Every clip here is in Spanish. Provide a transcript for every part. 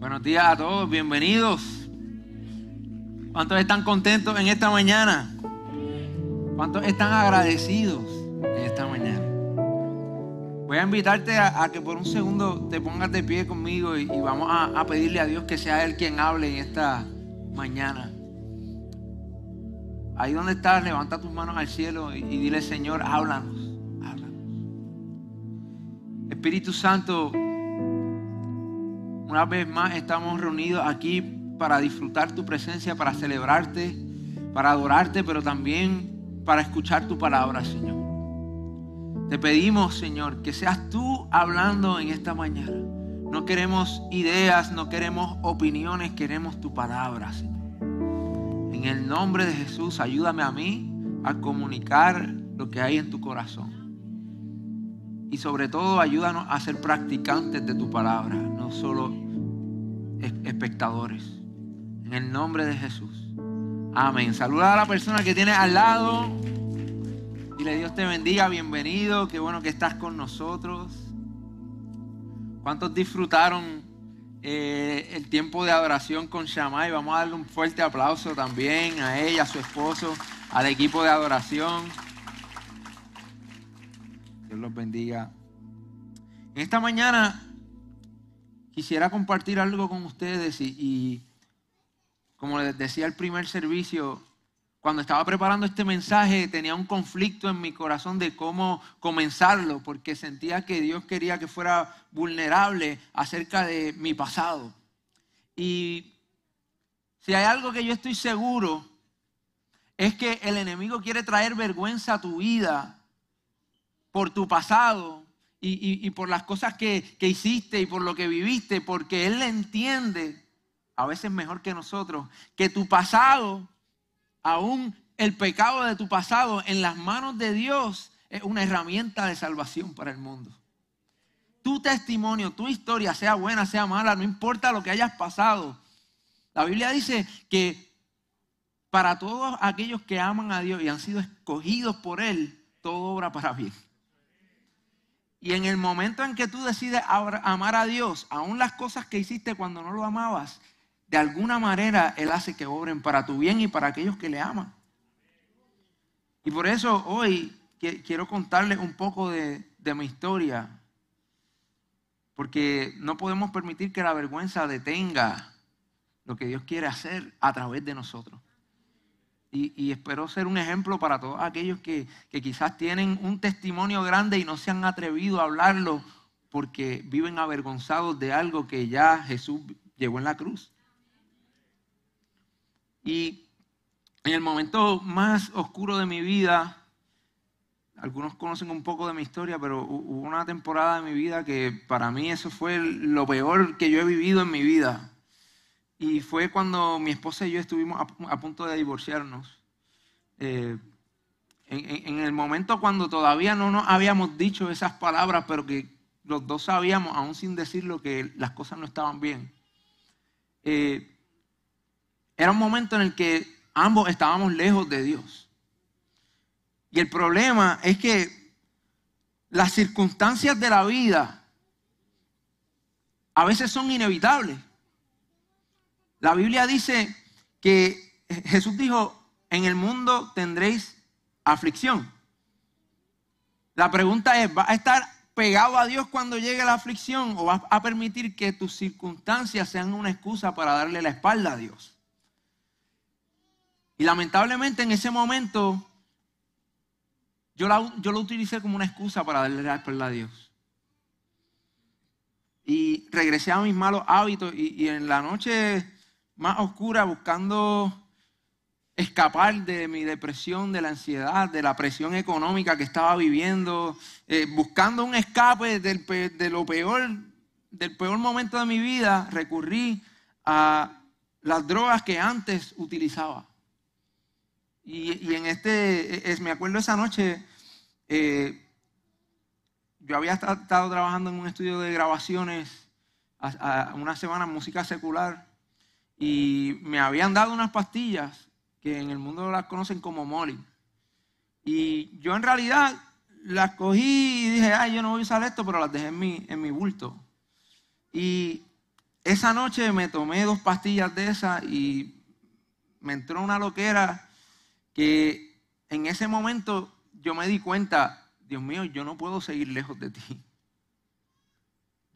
Buenos días a todos, bienvenidos. ¿Cuántos están contentos en esta mañana? ¿Cuántos están agradecidos en esta mañana? Voy a invitarte a, que por un segundo te pongas de pie conmigo y, vamos a, pedirle a Dios que sea Él quien hable en esta mañana. Ahí donde estás, levanta tus manos al cielo y, y dile, Señor, háblanos, háblanos. Espíritu Santo, una vez más estamos reunidos aquí para disfrutar tu presencia, para celebrarte, para adorarte, pero también para escuchar tu palabra, Señor. Te pedimos, Señor, que seas tú hablando en esta mañana. No queremos ideas, no queremos opiniones, queremos tu palabra, Señor. En el nombre de Jesús, ayúdame a mí a comunicar lo que hay en tu corazón. Y sobre todo, ayúdanos a ser practicantes de tu palabra, no solo espectadores. En el nombre de Jesús. Amén. Saluda a la persona que tiene al lado. Dile Dios te bendiga, bienvenido. Qué bueno que estás con nosotros. ¿Cuántos disfrutaron eh, el tiempo de adoración con Shammai? Vamos a darle un fuerte aplauso también a ella, a su esposo, al equipo de adoración. Dios los bendiga. En esta mañana quisiera compartir algo con ustedes y, como les decía el primer servicio, cuando estaba preparando este mensaje tenía un conflicto en mi corazón de cómo comenzarlo, porque sentía que Dios quería que fuera vulnerable acerca de mi pasado. Y si hay algo que yo estoy seguro, es que el enemigo quiere traer vergüenza a tu vida por tu pasado, y, por las cosas que, que hiciste y por lo que viviste, porque Él entiende, a veces mejor que nosotros, que tu pasado, aún el pecado de tu pasado en las manos de Dios, es una herramienta de salvación para el mundo. Tu testimonio, tu historia, sea buena, sea mala, no importa lo que hayas pasado. La Biblia dice que para todos aquellos que aman a Dios y han sido escogidos por Él, todo obra para bien. Y en el momento en que tú decides amar a Dios, aún las cosas que hiciste cuando no lo amabas, de alguna manera Él hace que obren para tu bien y para aquellos que le aman. Y por eso hoy quiero contarles un poco de, mi historia, porque no podemos permitir que la vergüenza detenga lo que Dios quiere hacer a través de nosotros. Y, espero ser un ejemplo para todos aquellos que, quizás tienen un testimonio grande y no se han atrevido a hablarlo porque viven avergonzados de algo que ya Jesús llevó en la cruz. Y en el momento más oscuro de mi vida, algunos conocen un poco de mi historia, pero hubo una temporada de mi vida que para mí eso fue lo peor que yo he vivido en mi vida. Y fue cuando mi esposa y yo estuvimos a, punto de divorciarnos. Eh, en, el momento cuando todavía no nos habíamos dicho esas palabras, pero que los dos sabíamos, aún sin decirlo, que las cosas no estaban bien. Eh, era un momento en el que ambos estábamos lejos de Dios. Y el problema es que las circunstancias de la vida a veces son inevitables. La Biblia dice que Jesús dijo, en el mundo tendréis aflicción. La pregunta es, ¿va a estar pegado a Dios cuando llegue la aflicción o vas a permitir que tus circunstancias sean una excusa para darle la espalda a Dios? Y lamentablemente en ese momento yo, yo lo utilicé como una excusa para darle la espalda a Dios. Y regresé a mis malos hábitos y en la noche más oscura buscando escapar de mi depresión, de la ansiedad, de la presión económica que estaba viviendo, eh, buscando un escape del, de lo peor, del peor momento de mi vida, recurrí a las drogas que antes utilizaba. Y, en este, es, me acuerdo esa noche, eh, yo había estado trabajando en un estudio de grabaciones una semana música secular y me habían dado unas pastillas que en el mundo las conocen como Molly. Y yo en realidad las cogí y dije, ay, yo no voy a usar esto, pero las dejé en mi, en mi bulto. Y esa noche me tomé dos pastillas de esas y me entró una loquera que en ese momento yo me di cuenta, Dios mío, yo no puedo seguir lejos de ti.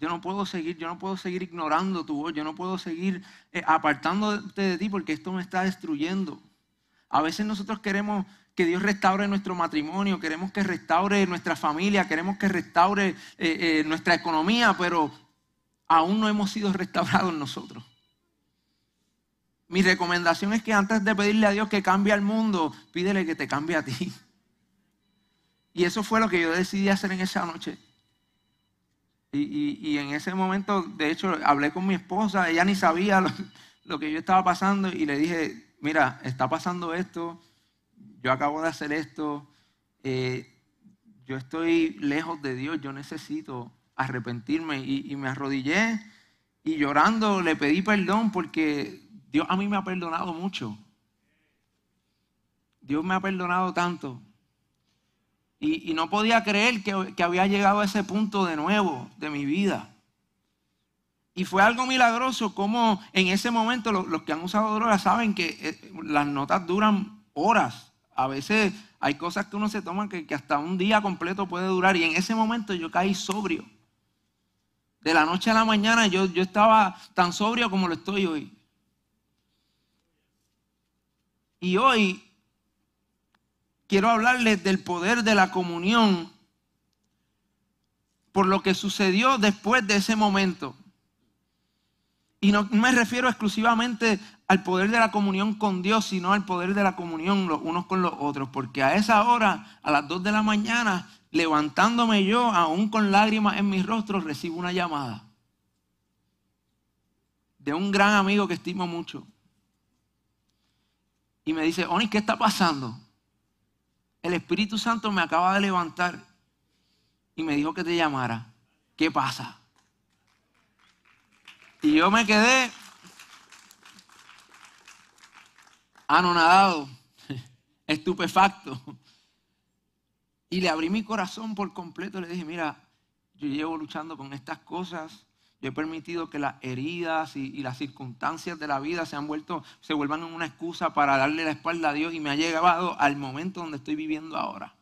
Yo no puedo seguir, yo no puedo seguir ignorando tu voz, yo no puedo seguir eh, apartándote de ti porque esto me está destruyendo. A veces nosotros queremos que Dios restaure nuestro matrimonio, queremos que restaure nuestra familia, queremos que restaure eh, eh, nuestra economía, pero aún no hemos sido restaurados nosotros. Mi recomendación es que antes de pedirle a Dios que cambie al mundo, pídele que te cambie a ti. Y eso fue lo que yo decidí hacer en esa noche. Y, en ese momento, de hecho, hablé con mi esposa, ella ni sabía lo, que yo estaba pasando y le dije, mira, está pasando esto, yo acabo de hacer esto, eh, yo estoy lejos de Dios, yo necesito arrepentirme y, y me arrodillé y llorando le pedí perdón porque Dios a mí me ha perdonado mucho. Dios me ha perdonado tanto. Y, no podía creer que, había llegado a ese punto de nuevo de mi vida. Y fue algo milagroso como en ese momento los, que han usado drogas saben que eh, las notas duran horas. A veces hay cosas que uno se toma que, hasta un día completo puede durar. Y en ese momento yo caí sobrio. De la noche a la mañana yo, yo estaba tan sobrio como lo estoy hoy. Y hoy quiero hablarles del poder de la comunión por lo que sucedió después de ese momento. Y no me refiero exclusivamente al poder de la comunión con Dios, sino al poder de la comunión los unos con los otros. Porque a esa hora, a las 2 de la mañana, levantándome yo, aún con lágrimas en mi rostro, recibo una llamada de un gran amigo que estimo mucho. Y me dice, Oni, ¿qué está pasando? El Espíritu Santo me acaba de levantar y me dijo que te llamara. ¿Qué pasa? Y yo me quedé anonadado, estupefacto. Y le abrí mi corazón por completo. Le dije, mira, yo llevo luchando con estas cosas yo he permitido que las heridas y, las circunstancias de la vida se han vuelto, se vuelvan una excusa para darle la espalda a Dios y me ha llegado al momento donde estoy viviendo ahora.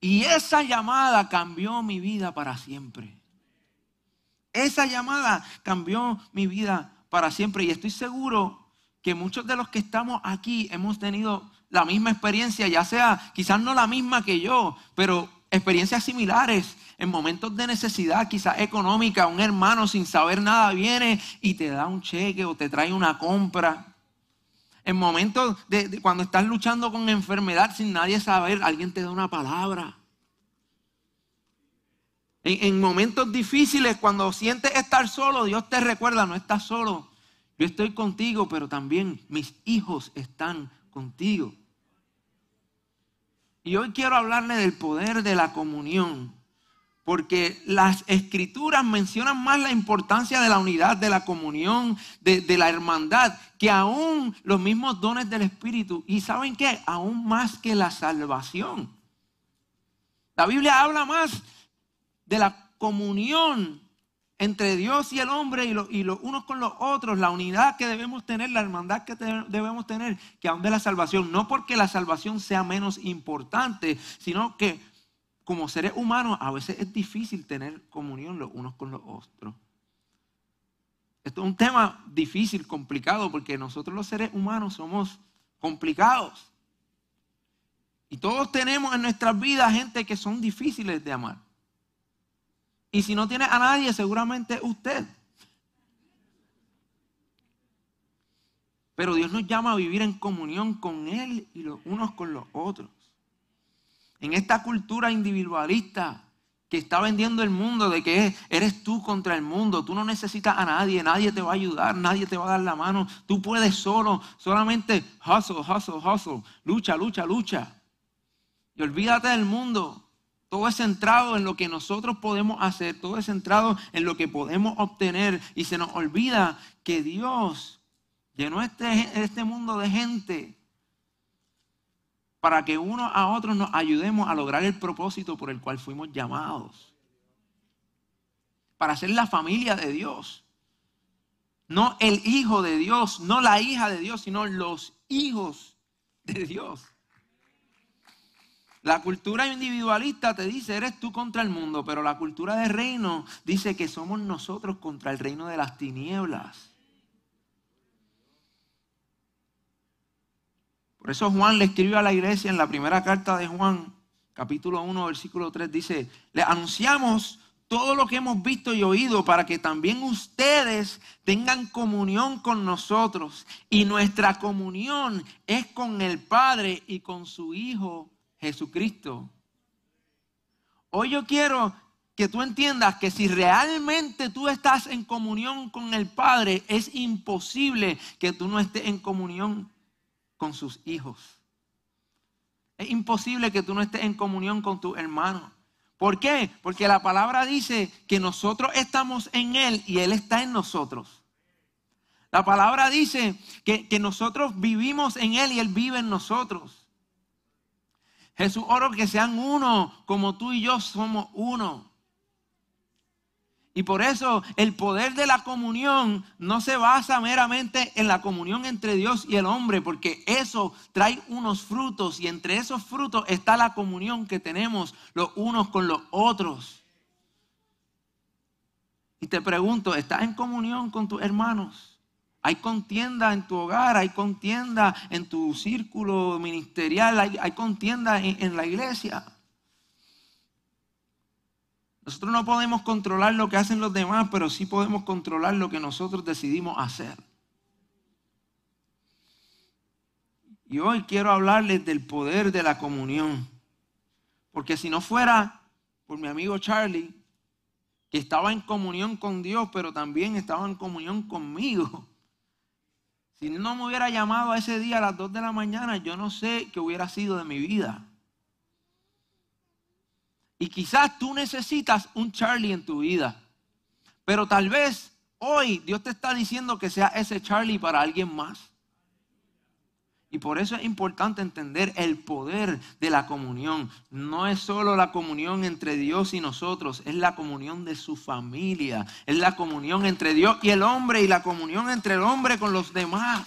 Y esa llamada cambió mi vida para siempre. Esa llamada cambió mi vida para siempre. Y estoy seguro que muchos de los que estamos aquí hemos tenido la misma experiencia, ya sea quizás no la misma que yo, pero experiencias similares en momentos de necesidad, quizás económica, un hermano sin saber nada viene y te da un cheque o te trae una compra. En momentos de, cuando estás luchando con enfermedad sin nadie saber, alguien te da una palabra. En, en momentos difíciles, cuando sientes estar solo, Dios te recuerda, no estás solo. Yo estoy contigo, pero también mis hijos están contigo. Y hoy quiero hablarle del poder de la comunión porque las escrituras mencionan más la importancia de la unidad, de la comunión, de, la hermandad, que aún los mismos dones del Espíritu. Y saben qué, aún más que la salvación. La Biblia habla más de la comunión entre Dios y el hombre y, los unos con los otros, la unidad que debemos tener, la hermandad que debemos tener, que aún de la salvación. No porque la salvación sea menos importante, sino que como seres humanos a veces es difícil tener comunión los unos con los otros. Esto es un tema difícil, complicado, porque nosotros los seres humanos somos complicados. Y todos tenemos en nuestras vidas gente que son difíciles de amar. Y si no tiene a nadie, seguramente usted. Pero Dios nos llama a vivir en comunión con Él y los unos con los otros. En esta cultura individualista que está vendiendo el mundo de que eres tú contra el mundo, tú no necesitas a nadie, nadie te va a ayudar, nadie te va a dar la mano, tú puedes solo, solamente hustle, hustle, hustle, lucha, lucha, lucha. Y olvídate del mundo. Todo es centrado en lo que nosotros podemos hacer, todo es centrado en lo que podemos obtener y se nos olvida que Dios llenó este, este mundo de gente para que uno a otros nos ayudemos a lograr el propósito por el cual fuimos llamados. Para ser la familia de Dios. No el hijo de Dios, no la hija de Dios, sino los hijos de Dios. La cultura individualista te dice, eres tú contra el mundo, pero la cultura de reino dice que somos nosotros contra el reino de las tinieblas. Por eso Juan le escribió a la iglesia en la primera carta de Juan, capítulo 1, versículo 3, dice, le anunciamos todo lo que hemos visto y oído para que también ustedes tengan comunión con nosotros. Y nuestra comunión es con el Padre y con su Hijo Jesucristo. Hoy yo quiero que tú entiendas que si realmente tú estás en comunión con el Padre, es imposible que tú no estés en comunión con sus hijos. Es imposible que tú no estés en comunión con tu hermano. ¿Por qué? Porque la palabra dice que nosotros estamos en Él y Él está en nosotros. La palabra dice que, que nosotros vivimos en Él y Él vive en nosotros. Jesús oro que sean uno como tú y yo somos uno. Y por eso el poder de la comunión no se basa meramente en la comunión entre Dios y el hombre, porque eso trae unos frutos y entre esos frutos está la comunión que tenemos los unos con los otros. Y te pregunto, ¿estás en comunión con tus hermanos? Hay contienda en tu hogar, hay contienda en tu círculo ministerial, hay, contienda en, en la iglesia. Nosotros no podemos controlar lo que hacen los demás, pero sí podemos controlar lo que nosotros decidimos hacer. Y hoy quiero hablarles del poder de la comunión. Porque si no fuera por mi amigo Charlie, que estaba en comunión con Dios, pero también estaba en comunión conmigo, si no me hubiera llamado a ese día a las 2 de la mañana, yo no sé qué hubiera sido de mi vida. Y quizás tú necesitas un Charlie en tu vida. Pero tal vez hoy Dios te está diciendo que sea ese Charlie para alguien más. Y por eso es importante entender el poder de la comunión. No es solo la comunión entre Dios y nosotros, es la comunión de su familia, es la comunión entre Dios y el hombre y la comunión entre el hombre con los demás.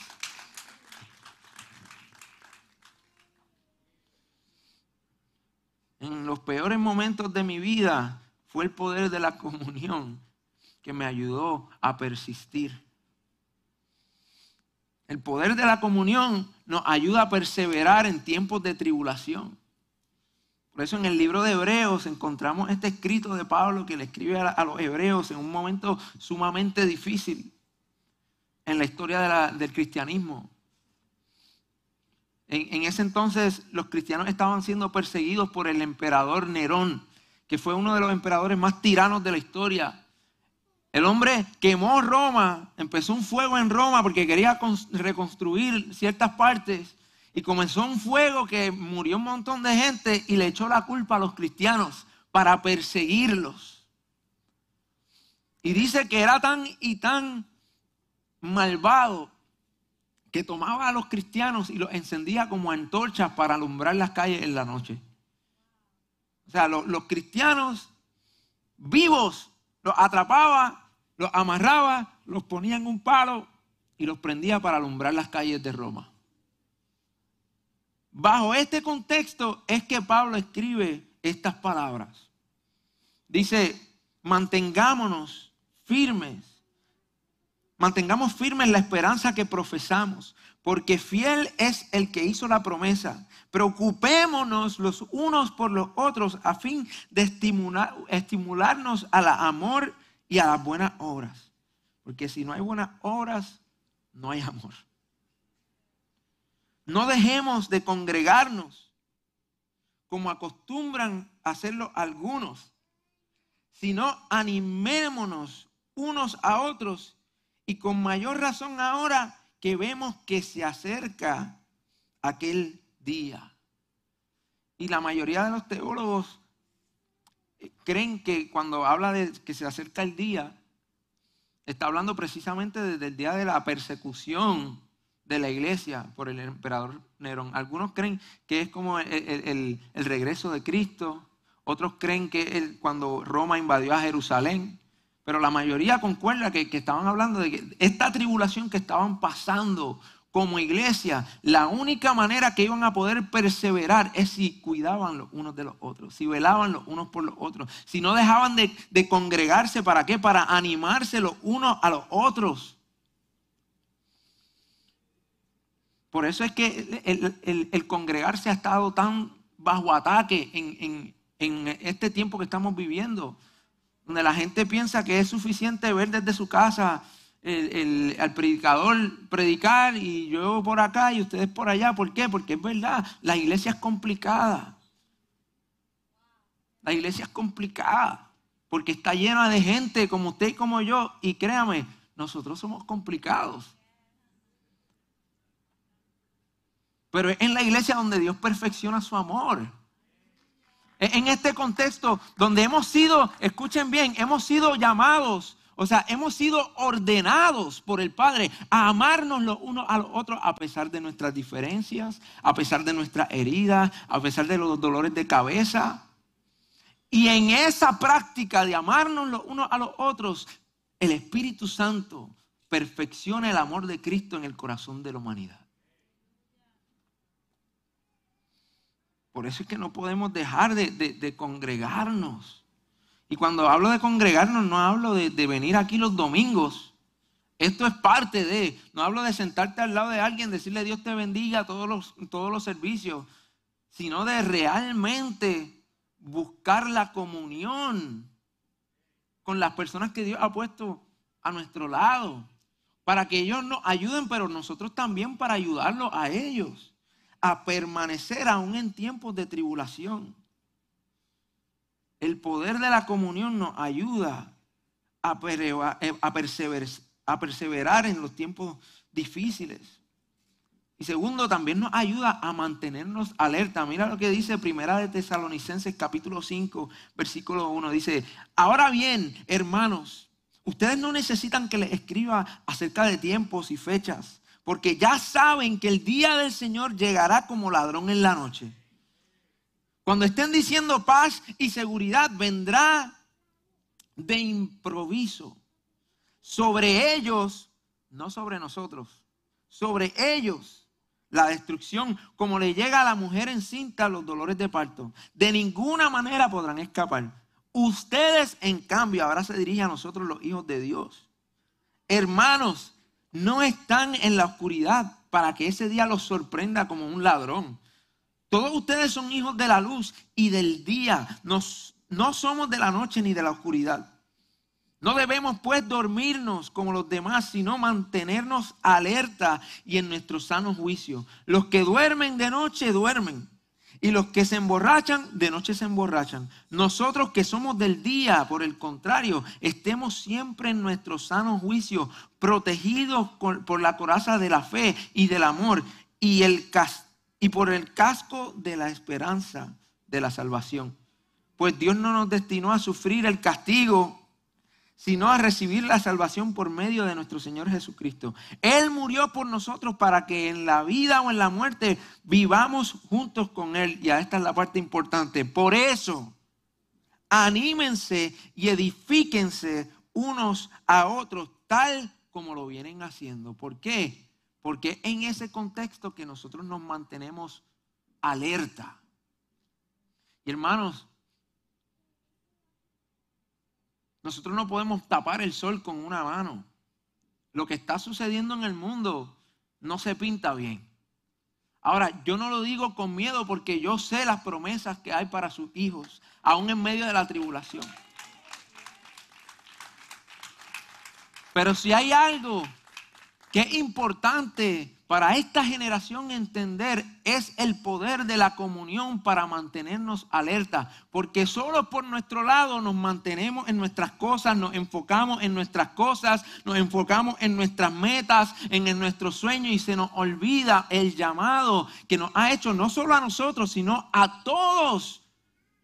En los peores momentos de mi vida fue el poder de la comunión que me ayudó a persistir. El poder de la comunión nos ayuda a perseverar en tiempos de tribulación. Por eso en el libro de Hebreos encontramos este escrito de Pablo que le escribe a, los hebreos en un momento sumamente difícil en la historia del cristianismo. En, ese entonces los cristianos estaban siendo perseguidos por el emperador Nerón, que fue uno de los emperadores más tiranos de la historia. El hombre quemó Roma, empezó un fuego en Roma porque quería reconstruir ciertas partes y comenzó un fuego que murió un montón de gente y le echó la culpa a los cristianos para perseguirlos. Y dice que era tan y tan malvado que tomaba a los cristianos y los encendía como antorchas para alumbrar las calles en la noche. O sea, los, cristianos vivos los atrapaba, los amarraba, los ponía en un palo y los prendía para alumbrar las calles de Roma. Bajo este contexto es que Pablo escribe estas palabras. Dice, mantengámonos firmes, mantengamos firmes la esperanza que profesamos, porque fiel es el que hizo la promesa. Preocupémonos los unos por los otros a fin de estimular, estimularnos al amor y a las buenas obras. Porque si no hay buenas obras, no hay amor. no dejemos de congregarnos como acostumbran hacerlo algunos, sino animémonos unos a otros y con mayor razón ahora que vemos que se acerca aquel día. Y la mayoría de los teólogos creen que cuando habla de que se acerca el día, está hablando precisamente desde el día de la persecución de la iglesia por el emperador Nerón. Algunos creen que es como el, regreso de Cristo, otros creen que es cuando Roma invadió a Jerusalén, pero la mayoría concuerda que, que estaban hablando de que esta tribulación que estaban pasando como iglesia, la única manera que iban a poder perseverar es si cuidaban los unos de los otros, si velaban los unos por los otros, si no dejaban de, congregarse, ¿para qué? Para animarse los unos a los otros. Por eso es que el, congregarse ha estado tan bajo ataque en, en este tiempo que estamos viviendo, donde la gente piensa que es suficiente ver desde su casa el, al predicador predicar y yo por acá y ustedes por allá. ¿Por qué? Porque es verdad, la iglesia es complicada. La iglesia es complicada porque está llena de gente como usted y como yo. Y créame, nosotros somos complicados. Pero es en la iglesia donde Dios perfecciona su amor. Es en este contexto donde hemos sido, escuchen bien, hemos sido llamados o sea, hemos sido ordenados por el Padre a amarnos los unos a los otros a pesar de nuestras diferencias, a pesar de nuestras heridas, a pesar de los dolores de cabeza. Y en esa práctica de amarnos los unos a los otros, el Espíritu Santo perfecciona el amor de Cristo en el corazón de la humanidad. Por eso es que no podemos dejar de, de congregarnos. Y cuando hablo de congregarnos, no hablo de, venir aquí los domingos. Esto es parte de, no hablo de sentarte al lado de alguien, decirle Dios te bendiga todos los, todos los servicios, sino de realmente buscar la comunión con las personas que Dios ha puesto a nuestro lado, para que ellos nos ayuden, pero nosotros también para ayudarlos a ellos a permanecer aún en tiempos de tribulación. El poder de la comunión nos ayuda a, eh, perseverar, en los tiempos difíciles. Y segundo, también nos ayuda a mantenernos alerta. Mira lo que dice Primera de Tesalonicenses capítulo 5, versículo 1. Dice, ahora bien, hermanos, ustedes no necesitan que les escriba acerca de tiempos y fechas, porque ya saben que el día del Señor llegará como ladrón en la noche. Cuando estén diciendo paz y seguridad, vendrá de improviso sobre ellos, no sobre nosotros, sobre ellos la destrucción, como le llega a la mujer encinta los dolores de parto. De ninguna manera podrán escapar. Ustedes, en cambio, ahora se dirigen a nosotros los hijos de Dios. Hermanos, no están en la oscuridad para que ese día los sorprenda como un ladrón. Todos ustedes son hijos de la luz y del día. Nos, no somos de la noche ni de la oscuridad. No debemos pues dormirnos como los demás, sino mantenernos alerta y en nuestro sano juicio. Los que duermen de noche duermen. Y los que se emborrachan, de noche se emborrachan. Nosotros que somos del día, por el contrario, estemos siempre en nuestro sano juicio, protegidos por la coraza de la fe y del amor y el castigo y por el casco de la esperanza de la salvación. Pues Dios no nos destinó a sufrir el castigo, sino a recibir la salvación por medio de nuestro Señor Jesucristo. Él murió por nosotros para que en la vida o en la muerte vivamos juntos con Él. Y esta es la parte importante. Por eso, anímense y edifíquense unos a otros, tal como lo vienen haciendo. ¿Por qué? Porque en ese contexto que nosotros nos mantenemos alerta. Y hermanos, nosotros no podemos tapar el sol con una mano. Lo que está sucediendo en el mundo no se pinta bien. Ahora, yo no lo digo con miedo porque yo sé las promesas que hay para sus hijos, aún en medio de la tribulación. Pero si hay algo Qué importante para esta generación entender es el poder de la comunión para mantenernos alerta, porque solo por nuestro lado nos mantenemos en nuestras cosas, nos enfocamos en nuestras cosas, nos enfocamos en nuestras metas, en, en nuestros sueños y se nos olvida el llamado que nos ha hecho no solo a nosotros, sino a todos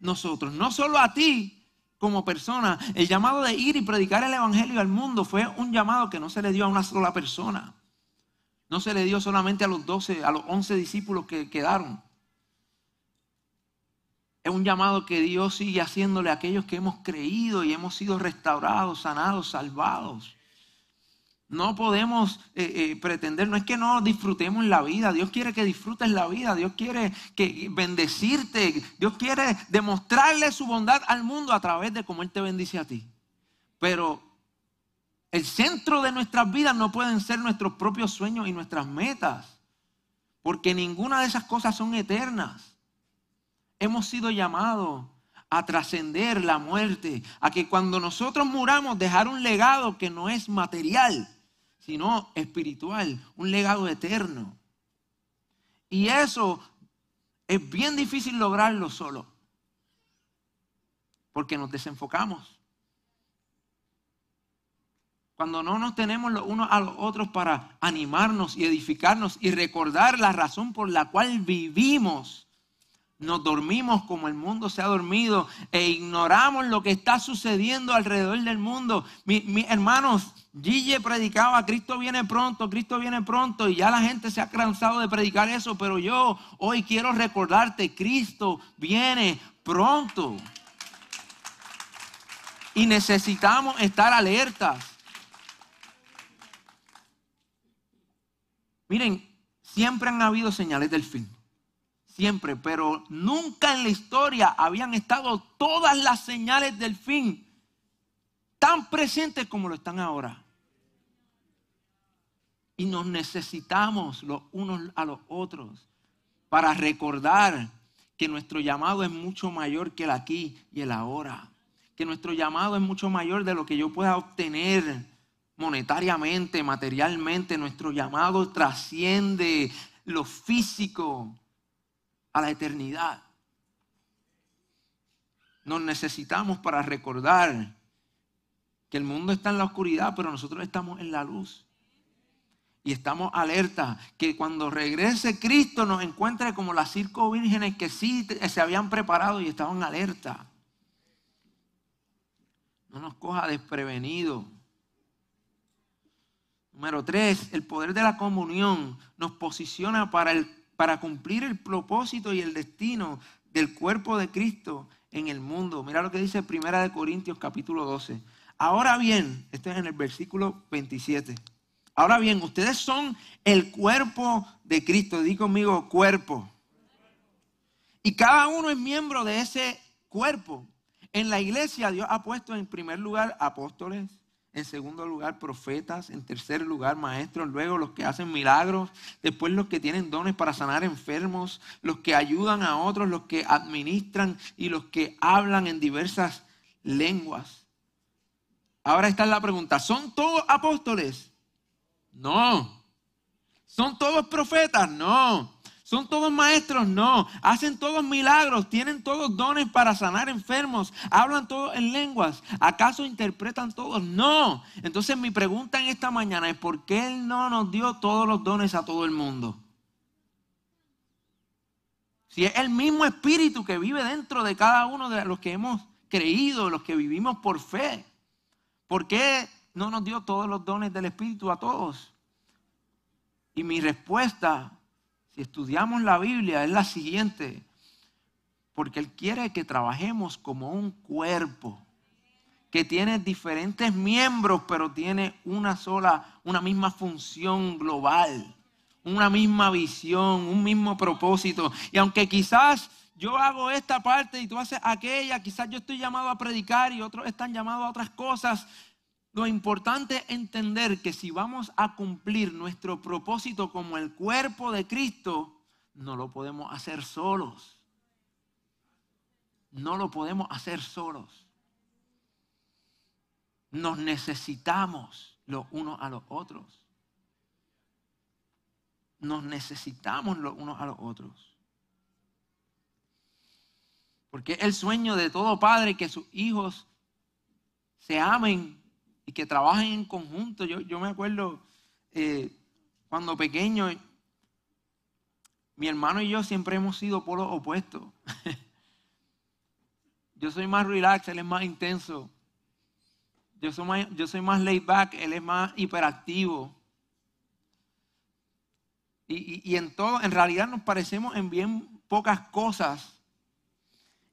nosotros, no solo a ti, como persona. El llamado de ir y predicar el Evangelio al mundo fue un llamado que no se le dio a una sola persona. No se le dio solamente a los 12, a los 11 discípulos que quedaron. Es un llamado que Dios sigue haciéndole a aquellos que hemos creído y hemos sido restaurados, sanados, salvados. No podemos eh, eh, pretender, no es que no disfrutemos la vida, Dios quiere que disfrutes la vida, Dios quiere que bendecirte, Dios quiere demostrarle su bondad al mundo a través de cómo Él te bendice a ti. Pero el centro de nuestras vidas no pueden ser nuestros propios sueños y nuestras metas, porque ninguna de esas cosas son eternas. Hemos sido llamados a trascender la muerte, a que cuando nosotros muramos dejar un legado que no es material, sino espiritual, un legado eterno. Y eso es bien difícil lograrlo solo, porque nos desenfocamos. Cuando no nos tenemos los unos a los otros para animarnos y edificarnos y recordar la razón por la cual vivimos nos dormimos como el mundo se ha dormido e ignoramos lo que está sucediendo alrededor del mundo. Mis hermanos, Gille predicaba, Cristo viene pronto, Cristo viene pronto y ya la gente se ha cansado de predicar eso, pero yo hoy quiero recordarte, Cristo viene pronto. Y necesitamos estar alertas. Miren, siempre han habido señales del fin siempre, pero nunca en la historia habían estado todas las señales del fin tan presentes como lo están ahora. Y nos necesitamos los unos a los otros para recordar que nuestro llamado es mucho mayor que el aquí y el ahora. Que nuestro llamado es mucho mayor de lo que yo pueda obtener monetariamente, materialmente. Nuestro llamado trasciende lo físico a la eternidad. Nos necesitamos para recordar que el mundo está en la oscuridad, pero nosotros estamos en la luz. Y estamos alerta que cuando regrese Cristo nos encuentre como las cinco vírgenes que sí se habían preparado y estaban alerta. No nos coja desprevenido. Número tres, el poder de la comunión nos posiciona para el para cumplir el propósito y el destino del cuerpo de Cristo en el mundo. Mira lo que dice Primera de Corintios capítulo 12. Ahora bien, esto es en el versículo 27. Ahora bien, ustedes son el cuerpo de Cristo. Di conmigo, cuerpo. Y cada uno es miembro de ese cuerpo. En la iglesia Dios ha puesto en primer lugar apóstoles, en segundo lugar profetas, en tercer lugar maestros, luego los que hacen milagros, después los que tienen dones para sanar enfermos, los que ayudan a otros, los que administran y los que hablan en diversas lenguas. Ahora está la pregunta, ¿son todos apóstoles? No. ¿Son todos profetas? No. ¿Son todos maestros? No. ¿Hacen todos milagros? ¿Tienen todos dones para sanar enfermos? ¿Hablan todos en lenguas? ¿Acaso interpretan todos? No. Entonces mi pregunta en esta mañana es, ¿por qué Él no nos dio todos los dones a todo el mundo? Si es el mismo espíritu que vive dentro de cada uno de los que hemos creído, los que vivimos por fe, ¿por qué no nos dio todos los dones del espíritu a todos? Y mi respuesta estudiamos la Biblia es la siguiente, porque Él quiere que trabajemos como un cuerpo que tiene diferentes miembros, pero tiene una sola, una misma función global, una misma visión, un mismo propósito. Y aunque quizás yo hago esta parte y tú haces aquella, quizás yo estoy llamado a predicar y otros están llamados a otras cosas, lo importante es entender que si vamos a cumplir nuestro propósito como el cuerpo de Cristo, no lo podemos hacer solos. No lo podemos hacer solos. Nos necesitamos los unos a los otros. nos necesitamos los unos a los otros. Porque es el sueño de todo padre que sus hijos se amen y que trabajen en conjunto. Yo, yo me acuerdo eh, cuando pequeño, mi hermano y yo siempre hemos sido polos opuestos. yo soy más relax, él es más intenso. Yo soy más, yo soy más laid back, él es más hiperactivo. Y, y, en todo, en realidad nos parecemos en bien pocas cosas.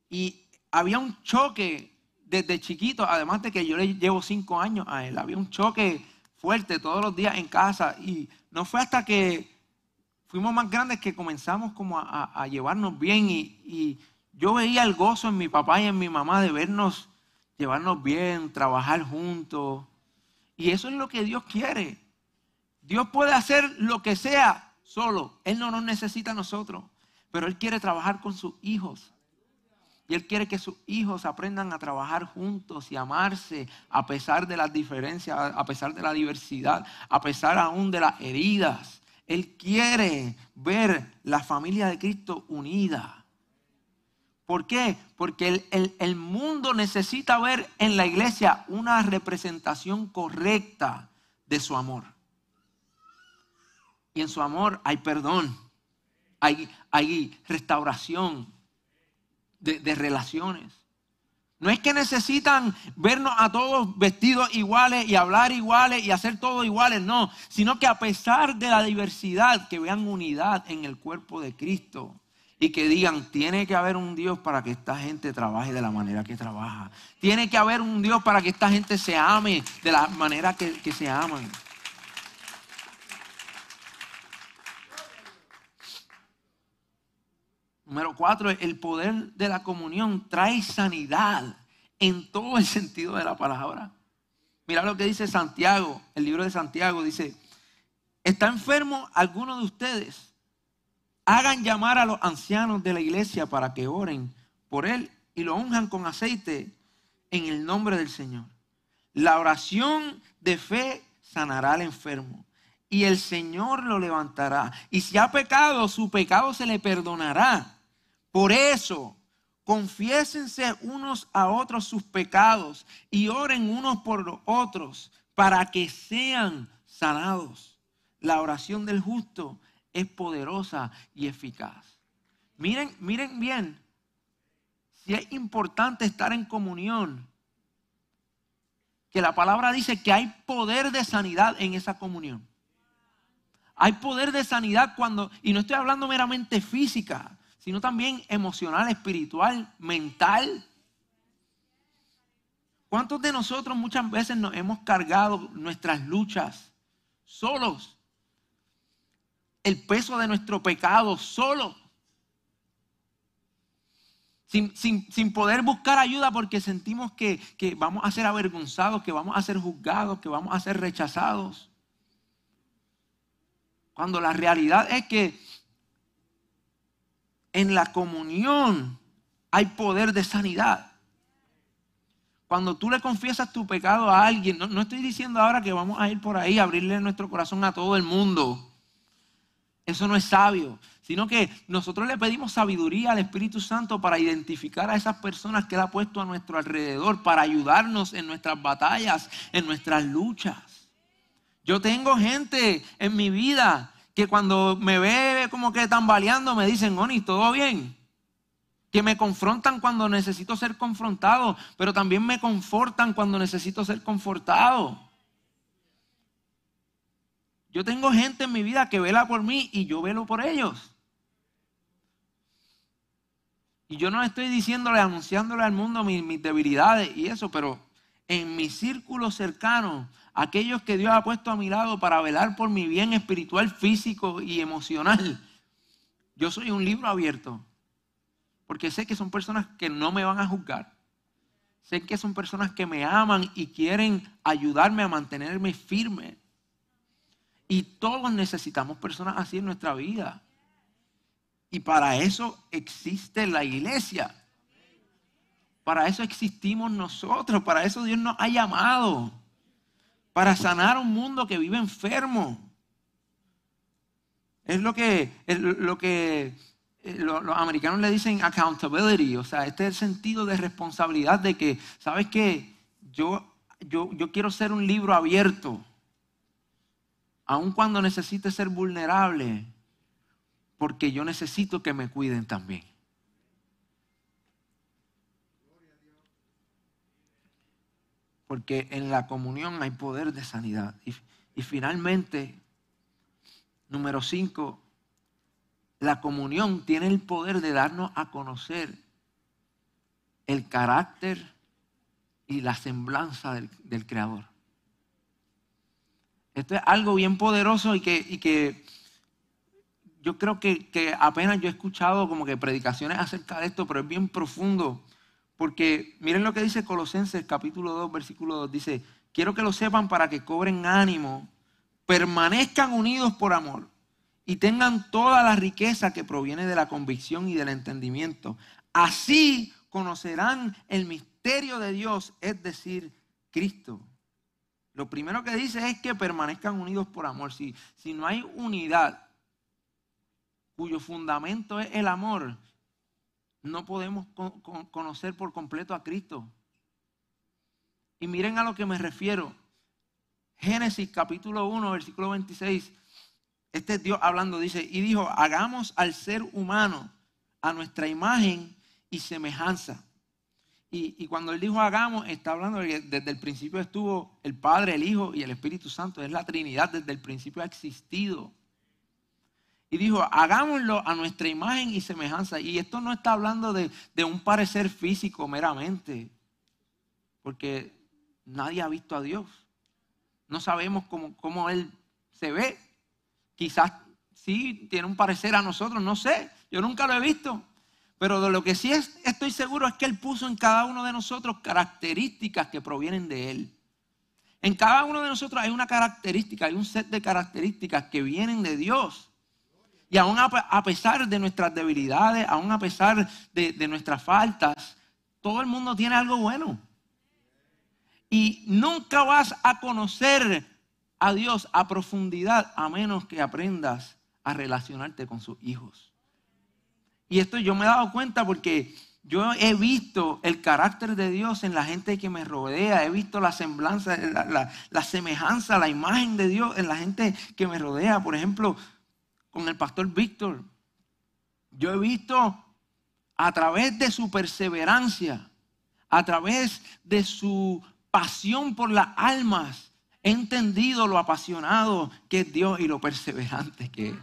Y había un choque desde chiquito, además de que yo le llevo cinco años a él, había un choque fuerte todos los días en casa. Y no fue hasta que fuimos más grandes que comenzamos como a, llevarnos bien. Y, y yo veía el gozo en mi papá y en mi mamá de vernos llevarnos bien, trabajar juntos. Y eso es lo que Dios quiere. Dios puede hacer lo que sea solo. Él no nos necesita a nosotros. Pero Él quiere trabajar con sus hijos. Y Él quiere que sus hijos aprendan a trabajar juntos y amarse a pesar de las diferencias, a pesar de la diversidad, a pesar aún de las heridas. Él quiere ver la familia de Cristo unida. ¿Por qué? Porque el, mundo necesita ver en la iglesia una representación correcta de su amor. Y en su amor hay perdón, hay, hay restauración de, relaciones. No es que necesitan vernos a todos vestidos iguales y hablar iguales y hacer todo iguales, no, sino que a pesar de la diversidad, que vean unidad en el cuerpo de Cristo y que digan, tiene que haber un Dios para que esta gente trabaje de la manera que trabaja. Tiene que haber un Dios para que esta gente se ame de la manera que, que se aman. Número cuatro, el poder de la comunión trae sanidad en todo el sentido de la palabra. Mira lo que dice Santiago, el libro de Santiago dice, ¿está enfermo alguno de ustedes? hagan llamar a los ancianos de la iglesia para que oren por él y lo unjan con aceite en el nombre del Señor. La oración de fe sanará al enfermo y el Señor lo levantará. Y si ha pecado, su pecado se le perdonará. Por eso, confiésense unos a otros sus pecados y oren unos por los otros para que sean sanados. La oración del justo es poderosa y eficaz. Miren, miren bien, si es importante estar en comunión, que la palabra dice que hay poder de sanidad en esa comunión. Hay poder de sanidad cuando, y no estoy hablando meramente física, sino también emocional, espiritual, mental. ¿Cuántos de nosotros muchas veces nos hemos cargado nuestras luchas solos? el peso de nuestro pecado solo. Sin, poder buscar ayuda porque sentimos que, que vamos a ser avergonzados, que vamos a ser juzgados, que vamos a ser rechazados. Cuando la realidad es que en la comunión hay poder de sanidad. Cuando tú le confiesas tu pecado a alguien, no, estoy diciendo ahora que vamos a ir por ahí a abrirle nuestro corazón a todo el mundo. Eso no es sabio, sino que nosotros le pedimos sabiduría al Espíritu Santo para identificar a esas personas que Él ha puesto a nuestro alrededor, para ayudarnos en nuestras batallas, en nuestras luchas. Yo tengo gente en mi vida que cuando me ve como que tambaleando me dicen, Oni, ¿todo bien? Que me confrontan cuando necesito ser confrontado, pero también me confortan cuando necesito ser confortado. Yo tengo gente en mi vida que vela por mí y yo velo por ellos. Y yo no estoy diciéndole, anunciándole al mundo mis, debilidades y eso, pero en mi círculo cercano, aquellos que Dios ha puesto a mi lado para velar por mi bien espiritual, físico y emocional, yo soy un libro abierto. Porque sé que son personas que no me van a juzgar. Sé que son personas que me aman y quieren ayudarme a mantenerme firme. Y todos necesitamos personas así en nuestra vida. Y para eso existe la iglesia. Para eso existimos nosotros. Para eso Dios nos ha llamado. Para sanar un mundo que vive enfermo. Es lo que, eh, los americanos le dicen accountability, o sea, este es el sentido de responsabilidad de que, ¿sabes qué? Yo, yo, yo quiero ser un libro abierto, aun cuando necesite ser vulnerable, porque yo necesito que me cuiden también. Porque en la comunión hay poder de sanidad. Y, y finalmente, número cinco, la comunión tiene el poder de darnos a conocer el carácter y la semblanza del, Creador. Esto es algo bien poderoso y que, que yo creo que, que, apenas yo he escuchado como que predicaciones acerca de esto, pero es bien profundo. Porque miren lo que dice Colosenses capítulo 2, versículo 2. Dice, quiero que lo sepan para que cobren ánimo, permanezcan unidos por amor y tengan toda la riqueza que proviene de la convicción y del entendimiento. Así conocerán el misterio de Dios, es decir, Cristo. Lo primero que dice es que permanezcan unidos por amor. Si, si no hay unidad cuyo fundamento es el amor, no podemos conocer por completo a Cristo. Y miren a lo que me refiero. Génesis capítulo 1, versículo 26 este Dios hablando dice, y dijo, hagamos al ser humano a nuestra imagen y semejanza. Y, cuando él dijo hagamos, está hablando de que desde el principio estuvo el Padre, el Hijo y el Espíritu Santo. Es la Trinidad, desde el principio ha existido. Y dijo, hagámoslo a nuestra imagen y semejanza. Y esto no está hablando de, un parecer físico meramente, porque nadie ha visto a Dios. No sabemos cómo, cómo Él se ve. Quizás sí tiene un parecer a nosotros, no sé, yo nunca lo he visto. Pero de lo que sí estoy seguro es que Él puso en cada uno de nosotros características que provienen de Él. En cada uno de nosotros hay una característica, hay un set de características que vienen de Dios. Y aún a pesar de nuestras debilidades, aún a pesar de, de nuestras faltas, todo el mundo tiene algo bueno. Y nunca vas a conocer a Dios a profundidad a menos que aprendas a relacionarte con sus hijos. Y esto yo me he dado cuenta porque yo he visto el carácter de Dios en la gente que me rodea, he visto la semblanza, la, semejanza, la imagen de Dios en la gente que me rodea. Por ejemplo, con el pastor Víctor, yo he visto a través de su perseverancia, a través de su pasión por las almas, He entendido lo apasionado que es Dios y lo perseverante que es.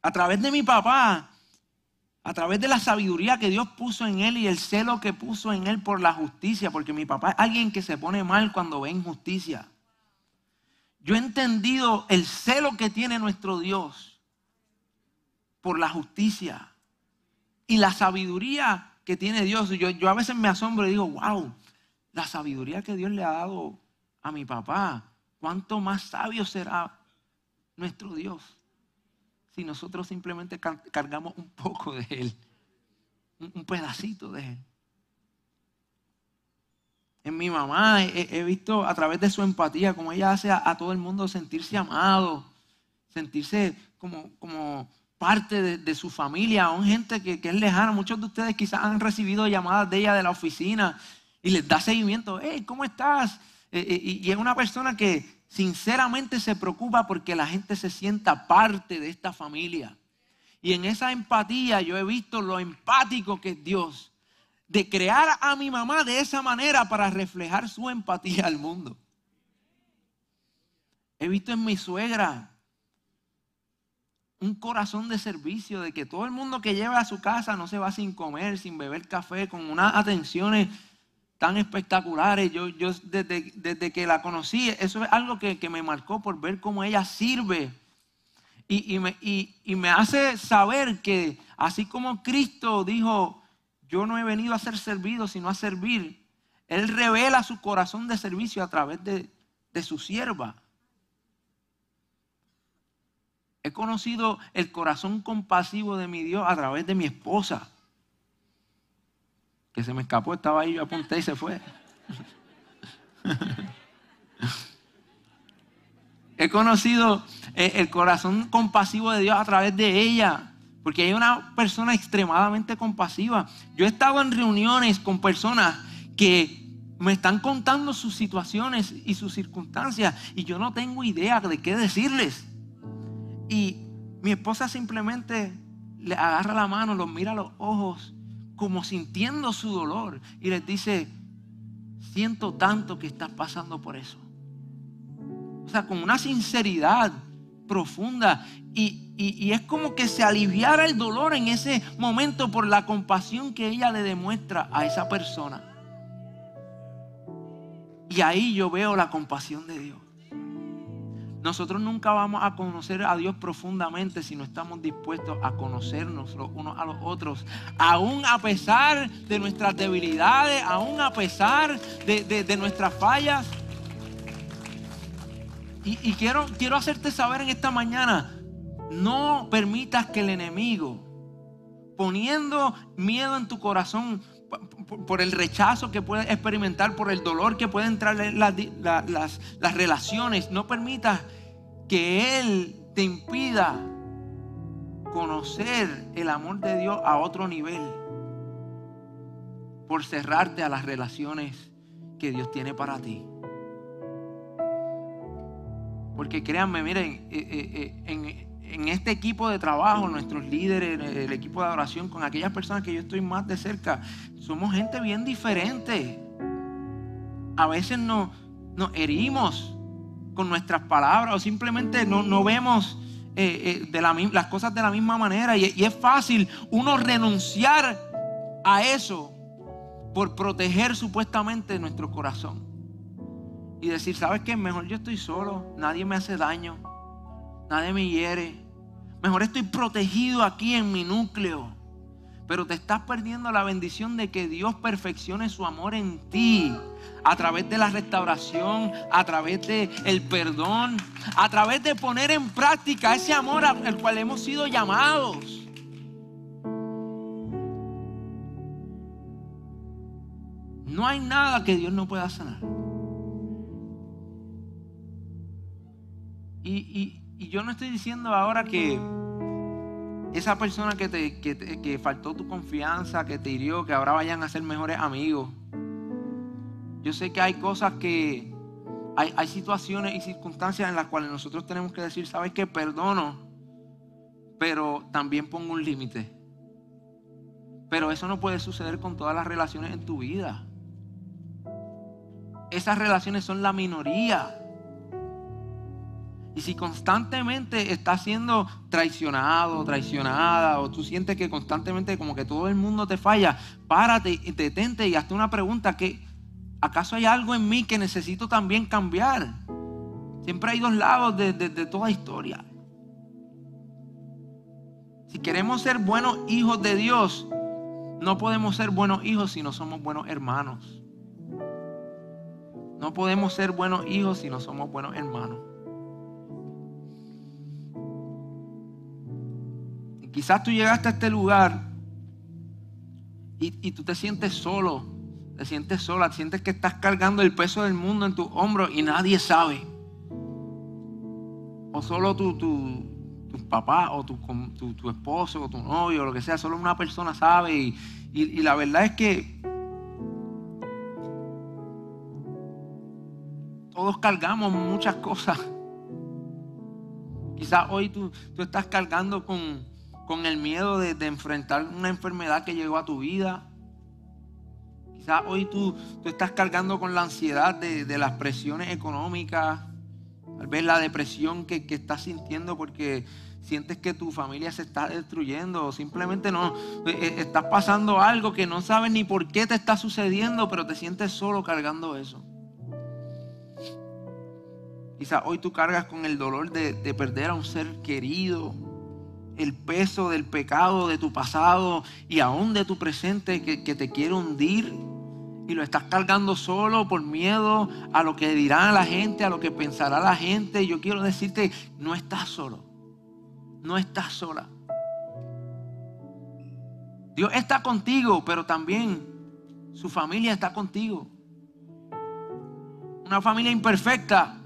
A través de mi papá, a través de la sabiduría que Dios puso en él y el celo que puso en él por la justicia, porque mi papá es alguien que se pone mal cuando ve injusticia. Yo he entendido el celo que tiene nuestro Dios por la justicia y la sabiduría que tiene Dios. Yo, a veces me asombro y digo, wow, la sabiduría que Dios le ha dado a mi papá, ¿cuánto más sabio será nuestro Dios si nosotros simplemente cargamos un poco de Él, un pedacito de Él? En mi mamá he, visto a través de su empatía como ella hace a, todo el mundo sentirse amado, sentirse como, como parte de, su familia, aún gente que, que, es lejana. Muchos de ustedes quizás han recibido llamadas de ella de la oficina y les da seguimiento. Hey, ¿cómo estás? Eh, eh, y es una persona que sinceramente se preocupa porque la gente se sienta parte de esta familia. Y en esa empatía yo he visto lo empático que es Dios. De crear a mi mamá de esa manera para reflejar su empatía al mundo. He visto en mi suegra un corazón de servicio, de que todo el mundo que lleva a su casa no se va sin comer, sin beber café, con unas atenciones tan espectaculares. Yo, yo desde, que la conocí, eso es algo que, me marcó por ver cómo ella sirve. Y, me, y, me hace saber que así como Cristo dijo, yo no he venido a ser servido, sino a servir, Él revela su corazón de servicio a través de, de su sierva. He conocido el corazón compasivo de mi Dios a través de mi esposa que se me escapó, estaba ahí, yo apunté y se fue. he conocido eh, el corazón compasivo de Dios a través de ella. Porque hay una persona extremadamente compasiva. Yo he estado en reuniones con personas que me están contando sus situaciones y sus circunstancias y yo no tengo idea de qué decirles. Y mi esposa simplemente le agarra la mano, los mira a los ojos, como sintiendo su dolor y les dice, siento tanto que estás pasando por eso. O sea, con una sinceridad profunda y, es como que se aliviara el dolor en ese momento por la compasión que ella le demuestra a esa persona. Y ahí yo veo la compasión de Dios. Nosotros nunca vamos a conocer a Dios profundamente si no estamos dispuestos a conocernos los unos a los otros. Aún a pesar de nuestras debilidades, aún a pesar de, nuestras fallas. Y, y, quiero, quiero hacerte saber en esta mañana, no permitas que el enemigo, poniendo miedo en tu corazón, por el rechazo que puedes experimentar, por el dolor que pueden entrar las, las, las relaciones. No permitas que Él te impida conocer el amor de Dios a otro nivel por cerrarte a las relaciones que Dios tiene para ti. Porque créanme, miren, eh, eh, eh, en, en este equipo de trabajo, nuestros líderes, el equipo de adoración, con aquellas personas que yo estoy más de cerca, somos gente bien diferente. A veces nos, herimos con nuestras palabras o simplemente no, vemos eh, eh, las cosas de la misma manera. Y, y es fácil uno renunciar a eso por proteger supuestamente nuestro corazón. Y decir, ¿sabes qué? Mejor yo estoy solo, nadie me hace daño nadie me hiere. Mejor estoy protegido aquí en mi núcleo. Pero te estás perdiendo la bendición de que Dios perfeccione su amor en ti. A través de la restauración, a través de el perdón, a través de poner en práctica ese amor al cual hemos sido llamados. No hay nada que Dios no pueda sanar. Y, y, y yo no estoy diciendo ahora que esa persona que, te, que, faltó tu confianza, que te hirió, que ahora vayan a ser mejores amigos. Yo sé que hay cosas que, hay, hay situaciones y circunstancias en las cuales nosotros tenemos que decir, ¿sabes qué? Perdono, pero también pongo un límite. Pero eso no puede suceder con todas las relaciones en tu vida. Esas relaciones son la minoría. Y si constantemente estás siendo traicionado, traicionada, o tú sientes que constantemente como que todo el mundo te falla, párate detente y hazte una pregunta que ¿acaso hay algo en mí que necesito también cambiar? Siempre hay dos lados de, de toda historia. Si queremos ser buenos hijos de Dios, no podemos ser buenos hijos si no somos buenos hermanos. No podemos ser buenos hijos si no somos buenos hermanos. Quizás tú llegaste a este lugar y, tú te sientes solo, te sientes sola, te sientes que estás cargando el peso del mundo en tus hombros y nadie sabe. O solo tu, papá o tu, esposo o tu novio o lo que sea, solo una persona sabe. Y, la verdad es que todos cargamos muchas cosas. Quizás hoy tú estás cargando con, con el miedo de, enfrentar una enfermedad que llegó a tu vida. Quizás hoy tú, tú estás cargando con la ansiedad de, las presiones económicas, tal vez la depresión que, que, estás sintiendo porque sientes que tu familia se está destruyendo o simplemente no, eh, eh, estás pasando algo que no sabes ni por qué te está sucediendo, pero te sientes solo cargando eso. Quizás hoy tú cargas con el dolor de, de perder a un ser querido, el peso del pecado de tu pasado y aún de tu presente que, te quiere hundir y lo estás cargando solo por miedo a lo que dirá la gente, a lo que pensará la gente. Yo quiero decirte, no estás solo, no estás sola. Dios está contigo, pero también su familia está contigo. Una familia imperfecta,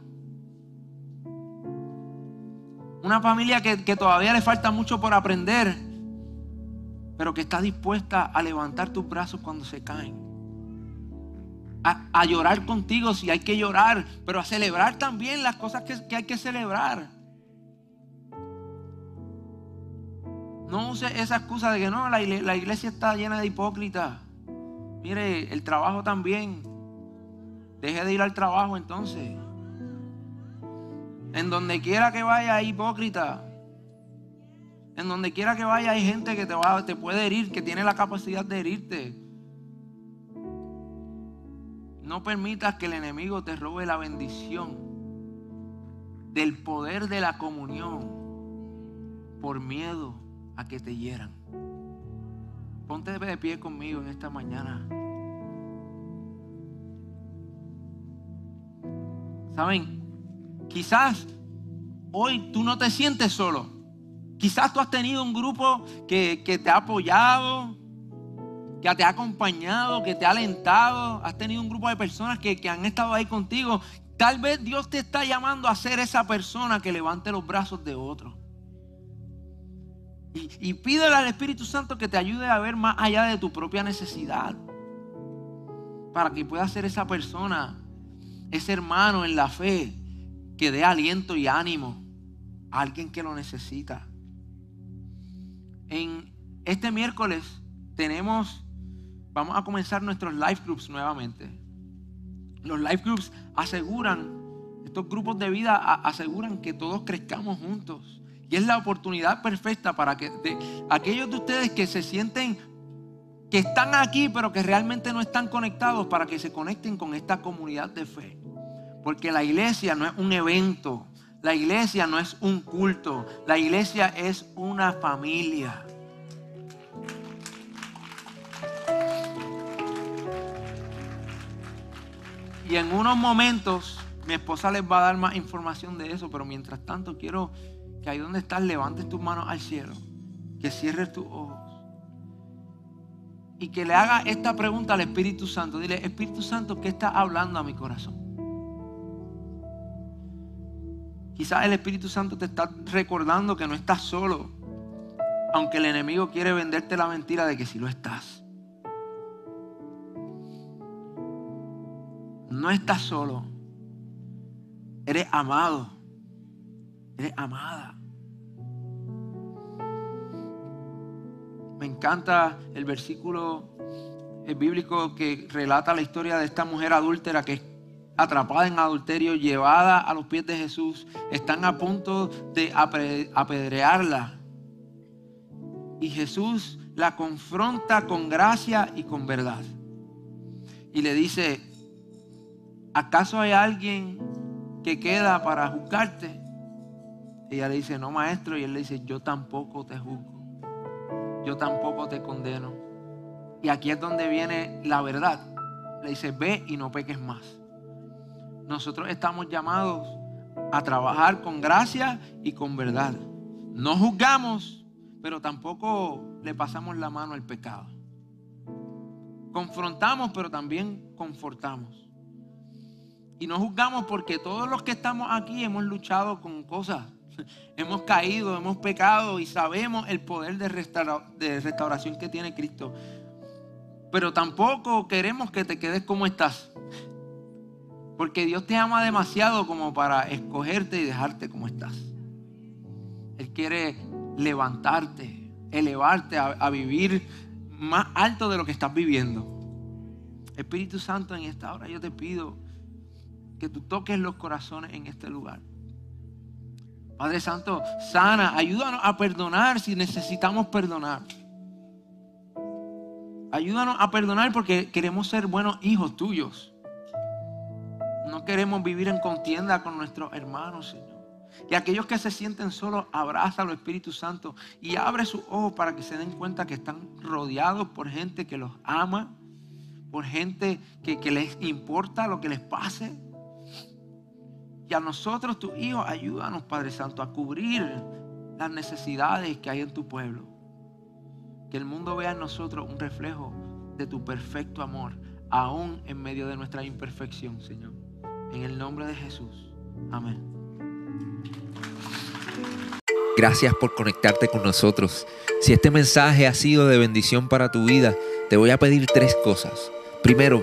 Una familia que, todavía le falta mucho por aprender, pero que está dispuesta a levantar tus brazos cuando se caen. A, llorar contigo si hay que llorar, pero a celebrar también las cosas que, que hay que celebrar. No use esa excusa de que no, la iglesia está llena de hipócritas. Mire, el trabajo también. Deje de ir al trabajo entonces. En donde quiera que vaya hay hipócrita. En donde quiera que vaya hay gente que te, va, te puede herir, que tiene la capacidad de herirte. No permitas que el enemigo te robe la bendición del poder de la comunión por miedo a que te hieran. Ponte de pie conmigo en esta mañana. ¿Saben? Quizás hoy tú no te sientes solo. Quizás tú has tenido un grupo que, te ha apoyado, que te ha acompañado, que te ha alentado. Has tenido un grupo de personas que, han estado ahí contigo. Tal vez Dios te está llamando a ser esa persona que levante los brazos de otro. Y, y pídele al Espíritu Santo que te ayude a ver más allá de tu propia necesidad. Para que puedas ser esa persona, ese hermano en la fe que dé aliento y ánimo a alguien que lo necesita. En este miércoles tenemos, vamos a comenzar nuestros life groups nuevamente. Los life groups aseguran, estos grupos de vida aseguran que todos crezcamos juntos. Y es la oportunidad perfecta para que aquellos de ustedes que se sienten que están aquí pero que realmente no están conectados para que se conecten con esta comunidad de fe. Porque la iglesia no es un evento, la iglesia no es un culto, la iglesia es una familia. Y en unos momentos mi esposa les va a dar más información de eso, pero mientras tanto quiero que ahí donde estás levantes tus manos al cielo, que cierres tus ojos y que le haga esta pregunta al Espíritu Santo. Dile, Espíritu Santo, ¿qué está hablando a mi corazón? Quizás el Espíritu Santo te está recordando que no estás solo, aunque el enemigo quiere venderte la mentira de que sí lo estás. No estás solo. Eres amado. Eres amada. Me encanta el versículo bíblico que relata la historia de esta mujer adúltera que atrapada en adulterio, llevada a los pies de Jesús, están a punto de apedrearla. Y Jesús la confronta con gracia y con verdad. Y le dice, ¿acaso hay alguien que queda para juzgarte? Ella le dice, no maestro. Y él le dice, yo tampoco te juzgo. Yo tampoco te condeno. Y aquí es donde viene la verdad. Le dice, ve y no peques más nosotros estamos llamados a trabajar con gracia y con verdad. No juzgamos, pero tampoco le pasamos la mano al pecado. Confrontamos, pero también confortamos. Y no juzgamos porque todos los que estamos aquí hemos luchado con cosas. Hemos caído, hemos pecado y sabemos el poder de, restauración que tiene Cristo. Pero tampoco queremos que te quedes como estás. Porque Dios te ama demasiado como para escogerte y dejarte como estás. Él quiere levantarte, elevarte a, vivir más alto de lo que estás viviendo. Espíritu Santo, en esta hora yo te pido que tú toques los corazones en este lugar. Padre Santo, sana, ayúdanos a perdonar si necesitamos perdonar. Ayúdanos a perdonar porque queremos ser buenos hijos tuyos. Queremos vivir en contienda con nuestros hermanos, Señor. Y aquellos que se sienten solos, abraza al Espíritu Santo y abre sus ojos para que se den cuenta que están rodeados por gente que los ama, por gente que, que les importa lo que les pase. Y a nosotros, tus hijos, ayúdanos, Padre Santo, a cubrir las necesidades que hay en tu pueblo. Que el mundo vea en nosotros un reflejo de tu perfecto amor, aún en medio de nuestra imperfección, Señor. En el nombre de Jesús. Amén. Gracias por conectarte con nosotros. Si este mensaje ha sido de bendición para tu vida, te voy a pedir tres cosas. Primero,